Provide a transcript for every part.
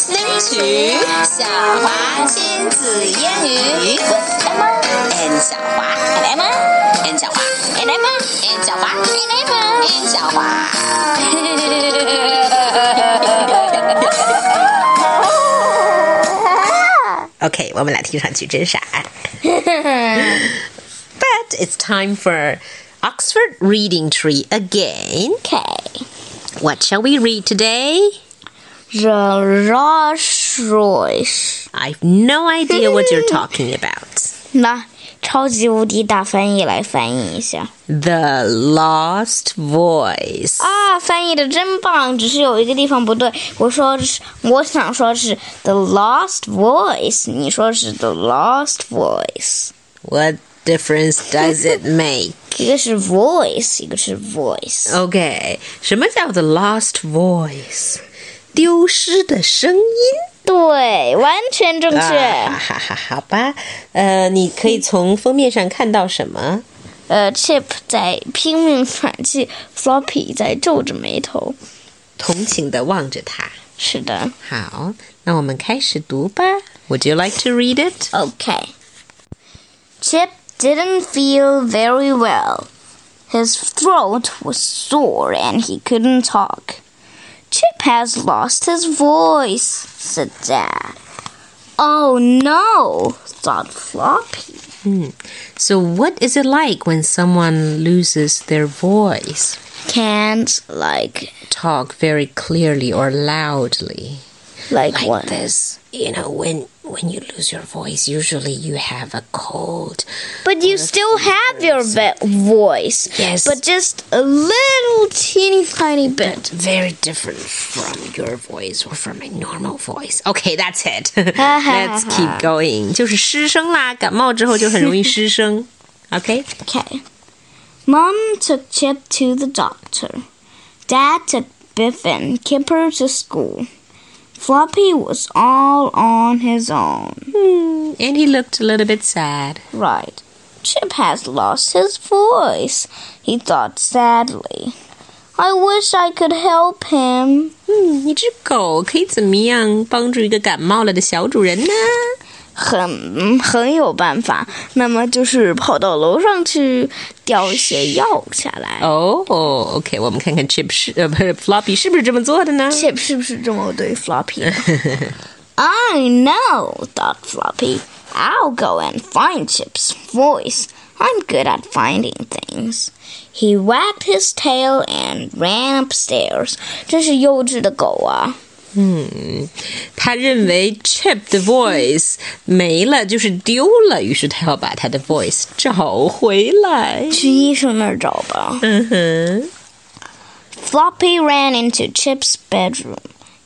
listening to 晓华亲子英语 with Emma and 晓华 and Emma and 晓华 and Emma and 晓华 and Emma and 小华。OK，我们来听上去真傻。But it's time for Oxford Reading Tree again. Okay. What shall we read today? The Rolls Royce. I've no idea what you're talking about. 那超级无敌大翻译来翻译一下 The Lost Voice. 啊！翻译的真棒，只是有一个地方不对。我说的是，我想说的是 The Lost Voice，你说的是 The Lost Voice。 What difference does it make? 一个是 voice，一个是 voice。 OK，什么叫 The Lost Voice？ 丢失的声音。对，完全正确。哈，哈哈，好吧。呃，你可以从封面上看到什么？呃，Chip 在拼命喘气，Floppy 在皱着眉头。同情的望着他。是的好，那我们开始读吧。Would you like to read it?，OK。Chip didn't feel very well. His throat was sore and he couldn't talk. Chip has lost his voice, said Dad. Oh no, thought Floppy. Hmm. So, what is it like when someone loses their voice? Can't like Talk very clearly or loudly like, like this you know when when you lose your voice usually you have a cold but you still have your voice yes. but just a little teeny tiny bit. Very different from your voice or from a normal voice. Okay that's it. Let's keep going. 就是失声啦感冒之后就很容易失声。Okay okay mom took chip to the doctor. Dad took Biff and Kipper to school. Floppy was all on his own. Hmm, and he looked a little bit sad. Right. Chip has lost his voice, he thought sadly. I wish I could help him. 嗯，一只狗可以怎么样帮助一个感冒了的小主人呢？很很有办法，那么就是跑到楼上去 叼一些药下来。哦、oh,，OK，我们看看 Chip 是呃不是 Floppy 是不是这么做的呢？ Chip 是不是这么对 Floppy 的 I know, thought Floppy. I'll go and find Chip's voice. I'm good at finding things. He wagged his tail and ran upstairs. 真是幼稚的狗啊！ 他认为 Chip 的 voice 没了，就是丢了，于是他要把他的 voice 找回来。去医生那儿找吧。嗯哼。 Floppy ran into Chip's bedroom.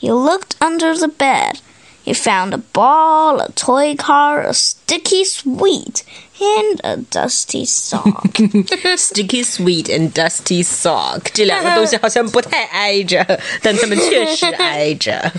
He looked under the bed. He found a ball, a toy car, a sticky sweet, and a dusty sock. Sticky sweet and dusty sock，这两个东西好像不太挨着，但它们确实挨着。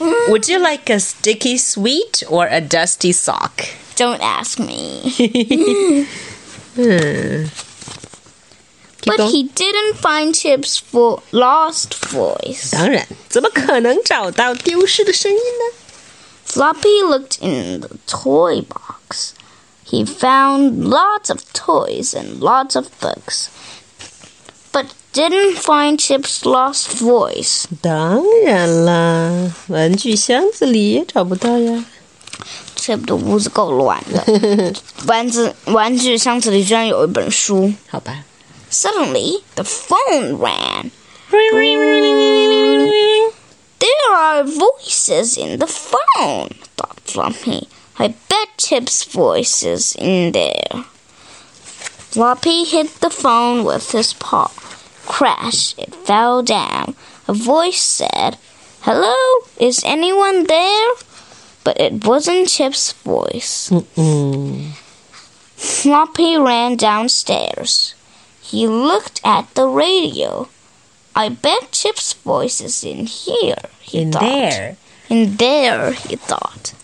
Would you like a sticky sweet or a dusty sock? Don't ask me. Keep But going. he didn't find Chip's vo- lost voice. 当然，怎么可能找到丢失的声音呢？ Floppy looked in the toy box. He found lots of toys and lots of books, but didn't find Chip's lost voice. 当然啦，玩具箱子里也找不到呀。 Chip 的屋子够乱的，玩具玩具箱子里居然有一本书。好吧。 Suddenly, the phone rang. There are voices in the phone, thought Floppy. I bet Chip's voice is in there. Floppy hit the phone with his paw. Crash, it fell down. A voice said, Hello, is anyone there? But it wasn't Chip's voice. Mm. Floppy ran downstairs. He looked at the radio. I bet Chip's voice is in here, he In thought. there. In there, he thought.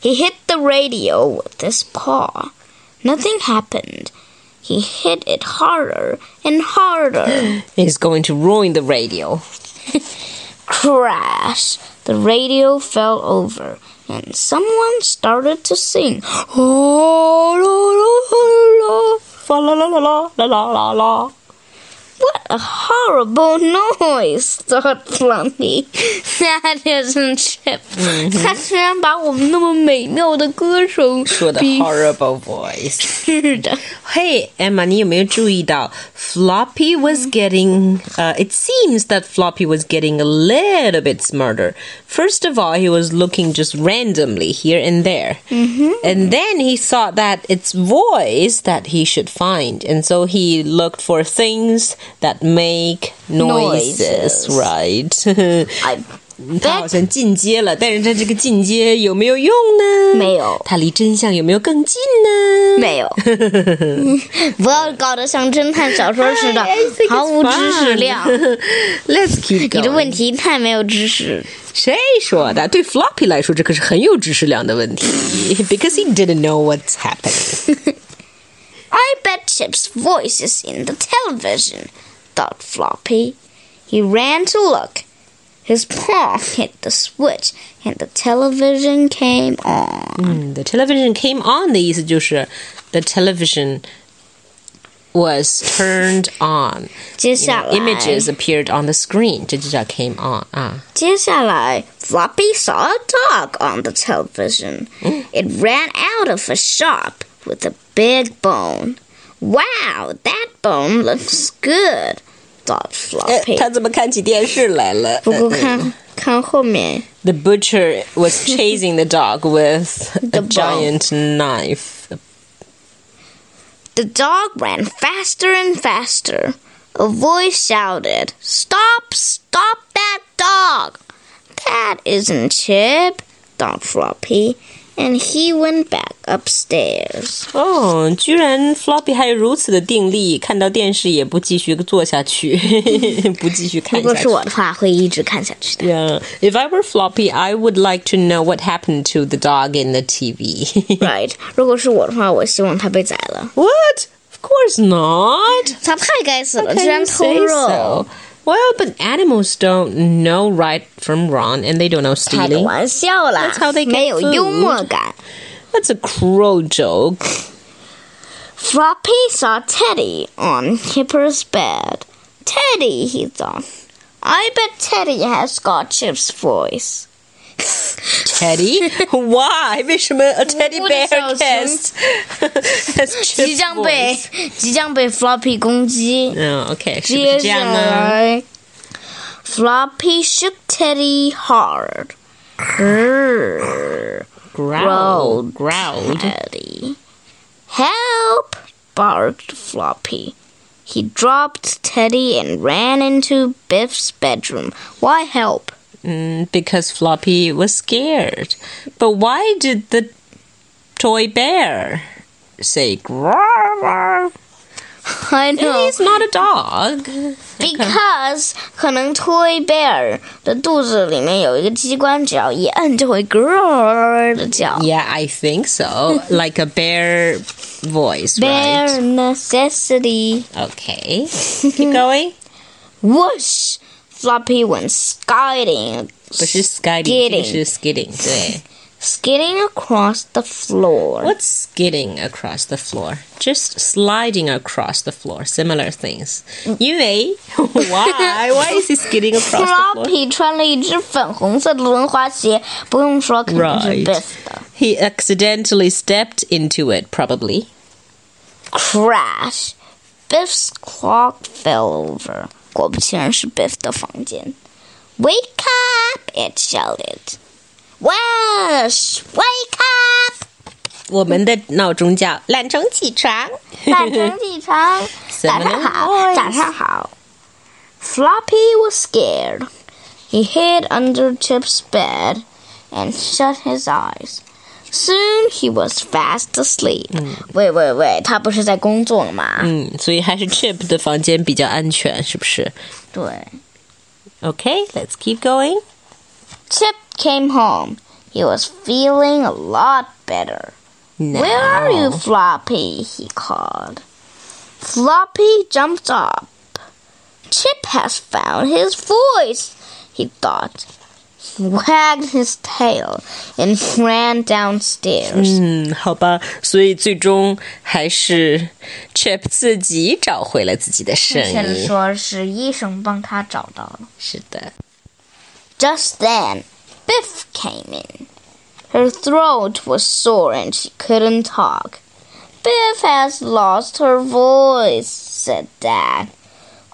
He hit the radio with his paw. Nothing happened. He hit it harder and harder. He's going to ruin the radio. Crash! The radio fell over, and someone started to sing. Oh, la, la, la, La la la la la la la la. What a horrible noise, thought Floppy. That isn't chip. 他居然把我们那么美妙的歌声说的 horrible voice。是的。嘿，Emma，你有没有注意到 Floppy was getting? Uh, it seems that Floppy was getting a little bit smarter. First of all, he was looking just randomly here and there, and then he thought that it's voice that he should find, and so he looked for things that make noises. Noises. Right? I 他好 bet 像进阶了，但是他这个进阶有没有用呢？没有他离真相有没有更近呢？没有，不要搞得像侦探小说似的 I think，it's 毫无知识 fun. 量。 Let's keep 你 going. 的问题太没有知识。谁说的？对 Floppy 来说，这可是很有知识量的问题，because he didn't know what's happening. I bet Chip's voice is in the television, thought Floppy. He ran to look. His paw hit the switch, and the television came on. 嗯，the television came on 的意思就是 the television was turned on. 接下来 Images appeared on the screen，这就叫 came on 啊。接下来 Floppy saw a dog on the television. It ran out of a shop with a big bone. Wow, that bone looks good, thought 哎 Floppy. 他怎么看起电视来了？不过看看后面 The butcher was chasing the dog with a The bone. giant knife. The dog ran faster and faster. A voice shouted, Stop! Stop that dog! That isn't Chip, thought Floppy, and he went back upstairs. 哦，居然 Floppy 还有如此的定力，看到电视也不继续做下去，不继续看如果下去。是我的话，会一直看下去的。 Yeah, if I were Floppy, I would like to know what happened to the dog in the TV. Right，如果是我的话，我希望他被宰了。 what? Of course not. 他太该死了， How 居 can 然 you 偷 say 肉 so?。 Well, but animals don't know right from wrong, and they don't know 开个 stealing. 玩笑啦 That's how they，get 没有 food. 幽默感。 That's a cruel joke. Floppy saw Teddy on Kipper's bed. Teddy, he thought. I bet Teddy has got Chip's voice. Teddy? Why? 为什么 a teddy 我的 bear 小熊 has has 即 Chip's 将被 voice? 即将被 Floppy 攻击。嗯，OK，是不接是这样下呢？来，Floppy shook Teddy hard. Grrr, Growled, growled. Teddy. Help! barked Floppy. He dropped Teddy and ran into Biff's bedroom. Why help? Mm, because Floppy was scared. But why did the toy bear say "Growl"? I know. He's not a dog. Because 可能 Toy Bear 的肚子里面有一个机关，只要一摁就会咯儿的叫。 Yeah, I think so. like a bear voice, Bare right? necessity. Okay. Keep going. Whoosh! Floppy went skidding, 不是 skidding, Skidding. 是 skidding. 对。 skidding across the floor. What's skidding across the floor? Just sliding across the floor. Similar things. 因为 why? Why is he skidding across the floor? Floppy 穿了一只粉红色的轮滑鞋，不用说肯定是 Right. Biff 的。 He accidentally stepped into it, probably. Crash! Biff's clock fell over. 果不其然是 Biff 的房间。Wake up! It shouted. Wash! Wake up! 我们的闹钟叫懒虫起床。懒虫起床，早上好，早上好。Floppy was scared. He hid under Chip's bed and shut his eyes. Soon he was fast asleep. 喂喂喂，他不是在工作了吗？嗯，所以还是 Chip 的房间比较安全，是不是对。 ？Okay, let's keep going. Chip came home. He was feeling a lot better. Now. Where are you, Floppy? he called. Floppy jumped up. Chip has found his voice. he thought. He wagged his tail and ran downstairs. 嗯，好吧，所以最终还是 Chip 自己找回了自己的声确实音。说是医生帮他找到了。是的。 Just then, Biff came in. Her throat was sore and she couldn't talk. Biff has lost her voice, said Dad.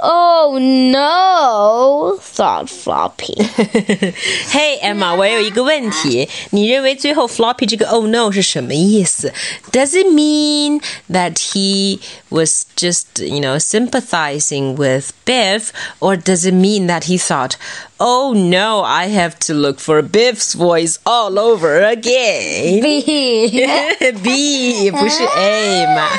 Oh no, thought Floppy. Hey Emma，我有一个问题，你认为最后 floppy 这个 oh no 是什么意思？Does it mean that he was just you know sympathizing with Biff, or does it mean that he thought, oh no, I have to look for Biff's voice all over again? B. B 不是 A 嘛？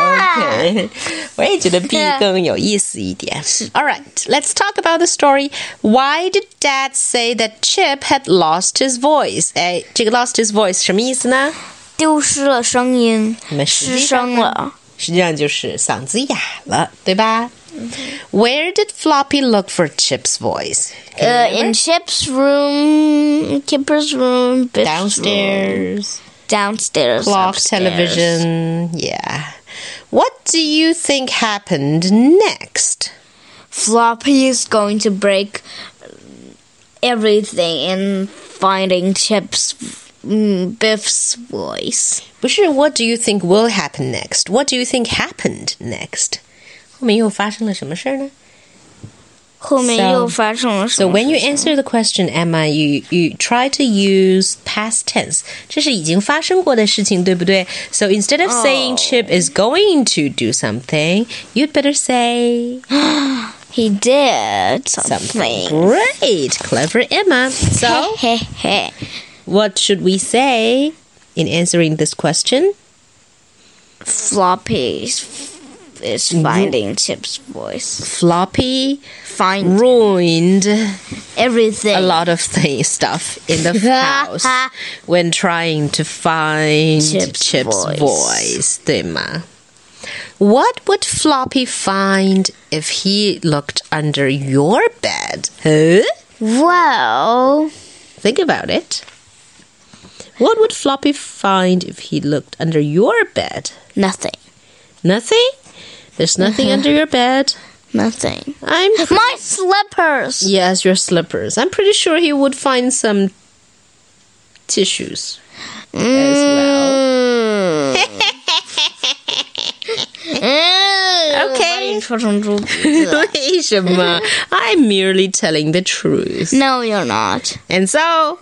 OK，我也觉得 B 更有意思一点。All right, let's talk about the story. Why did Dad say that Chip had lost his voice? 哎，这个 lost his voice 什么意思呢？丢失了声音，我们实失际上呢声了。实际上就是嗓子哑了，对吧 ？Where did Floppy look for Chip's voice? Uh, in Chip's room, Kipper's room, Biff's room, Downstairs. downstairs, clock, upstairs. television. Yeah. What do you think happened next? Floppy is going to break everything in finding Chip's mm, Biff's voice. 不是 What do you think will happen next? What do you think happened next? 后面又发生了什么事儿呢？后面 So- 又发生了什 So 么 when you 事情 answer the question, Emma, you you try to use past tense. 这是已经发生过的事情，对不对？So instead of saying Oh. Chip is going to do something, you'd better say he did something. something. Great, clever Emma. So Heh heh. what should we say in answering this question? Floppy is finding Chip's voice. Floppy Find ruined everything. a lot of things, stuff in the house when trying to find Chip's Chip's, voice. voice. 对吗? What would Floppy find if he looked under your bed? Huh? Well, Think about it. What would Floppy find if he looked under your bed? nothing. Nothing? There's nothing under your bed. Nothing. I'm My slippers. Yes, your slippers. I'm pretty sure he would find some tissues as well. Okay. 戳成猪鼻子。为什么? I'm merely telling the truth. no, you're not. And so,